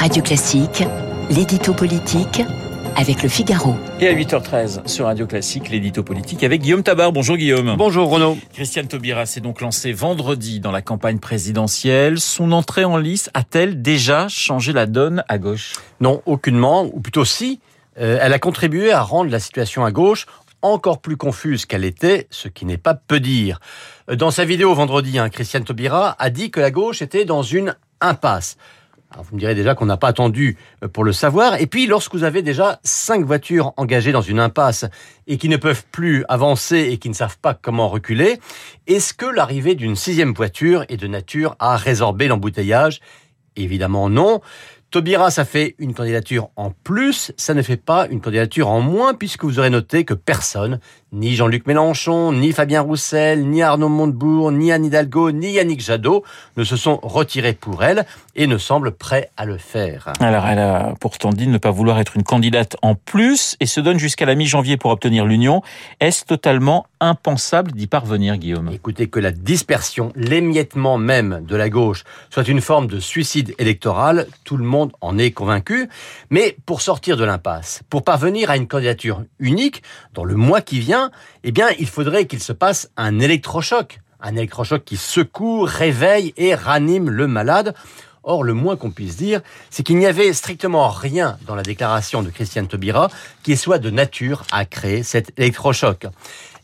Radio Classique, l'édito politique avec le Figaro. Et à 8h13 sur Radio Classique, l'édito politique avec Guillaume Tabar. Bonjour Guillaume. Bonjour Renaud. Christiane Taubira s'est donc lancée vendredi dans la campagne présidentielle. Son entrée en lice a-t-elle déjà changé la donne à gauche? Non, aucunement, ou plutôt si. Euh, elle a contribué à rendre la situation à gauche encore plus confuse qu'elle était, ce qui n'est pas peu dire. Dans sa vidéo vendredi, hein, Christiane Taubira a dit que la gauche était dans une impasse. Vous me direz déjà qu'on n'a pas attendu euh, pour le savoir. Et puis, lorsque vous avez déjà cinq voitures engagées dans une impasse et qui ne peuvent plus avancer et qui ne savent pas comment reculer, est-ce que l'arrivée d'une sixième voiture est de nature à résorber l'embouteillage? Évidemment non. Taubira, ça fait une candidature en plus, ça ne fait pas une candidature en moins, puisque vous aurez noté que personne, ni Jean-Luc Mélenchon, ni Fabien Roussel, ni Arnaud Montebourg, ni Anne Hidalgo, ni Yannick Jadot ne se sont retirés pour elle et ne semblent prêts à le faire. Alors, elle a pourtant dit ne pas vouloir être une candidate en plus et se donne jusqu'à la mi-janvier pour obtenir l'union. Est-ce totalement impensable d'y parvenir, Guillaume? Écoutez, que la dispersion, l'émiettement même de la gauche soit une forme de suicide électoral, tout le monde en est convaincu. Mais pour sortir de l'impasse, pour parvenir à une candidature unique dans le mois qui vient, eh bien, il faudrait qu'il se passe un électrochoc. Un électrochoc qui secoue, réveille et ranime le malade. Or, le moins qu'on puisse dire, c'est qu'il n'y avait strictement rien dans la déclaration de Christiane Taubira qui soit de nature à créer cet électrochoc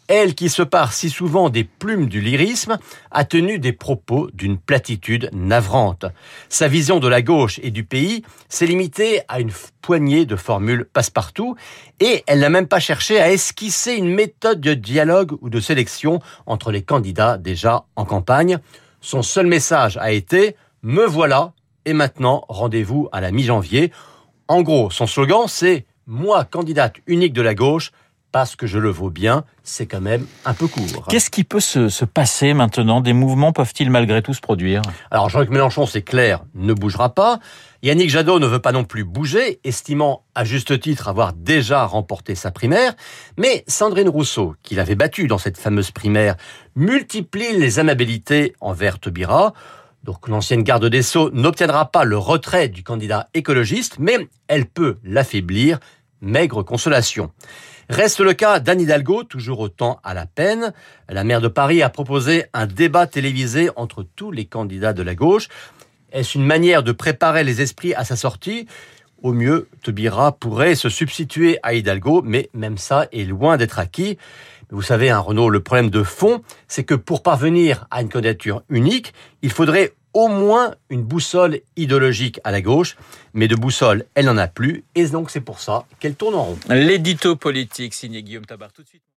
elle qui se part si souvent des plumes du lyrisme, a tenu des propos d'une platitude navrante. Sa vision de la gauche et du pays s'est limitée à une poignée de formules passe-partout, et elle n'a même pas cherché à esquisser une méthode de dialogue ou de sélection entre les candidats déjà en campagne. Son seul message a été ⁇ Me voilà, et maintenant rendez-vous à la mi-janvier ⁇ En gros, son slogan c'est ⁇ Moi, candidate unique de la gauche, parce que je le vaux bien, c'est quand même un peu court. Qu'est-ce qui peut se, passer maintenant? Des mouvements peuvent-ils malgré tout se produire? Alors Jean-Luc Mélenchon, c'est clair, ne bougera pas. Yannick Jadot ne veut pas non plus bouger, estimant à juste titre avoir déjà remporté sa primaire. Mais Sandrine Rousseau, qui l'avait battu dans cette fameuse primaire, multiplie les amabilités envers Taubira. Donc l'ancienne garde des Sceaux n'obtiendra pas le retrait du candidat écologiste, mais elle peut l'affaiblir. Maigre consolation. Reste le cas d'Anne Hidalgo, toujours autant à la peine. La maire de Paris a proposé un débat télévisé entre tous les candidats de la gauche. Est-ce une manière de préparer les esprits à sa sortie? Au mieux, Tobira pourrait se substituer à Hidalgo, mais même ça est loin d'être acquis. Vous savez, hein, Renault, le problème de fond, c'est que pour parvenir à une candidature unique, il faudrait au moins une boussole idéologique à la gauche, mais de boussole, elle n'en a plus, et donc c'est pour ça qu'elle tourne en rond. L'édito politique signé Guillaume Tabar tout de suite.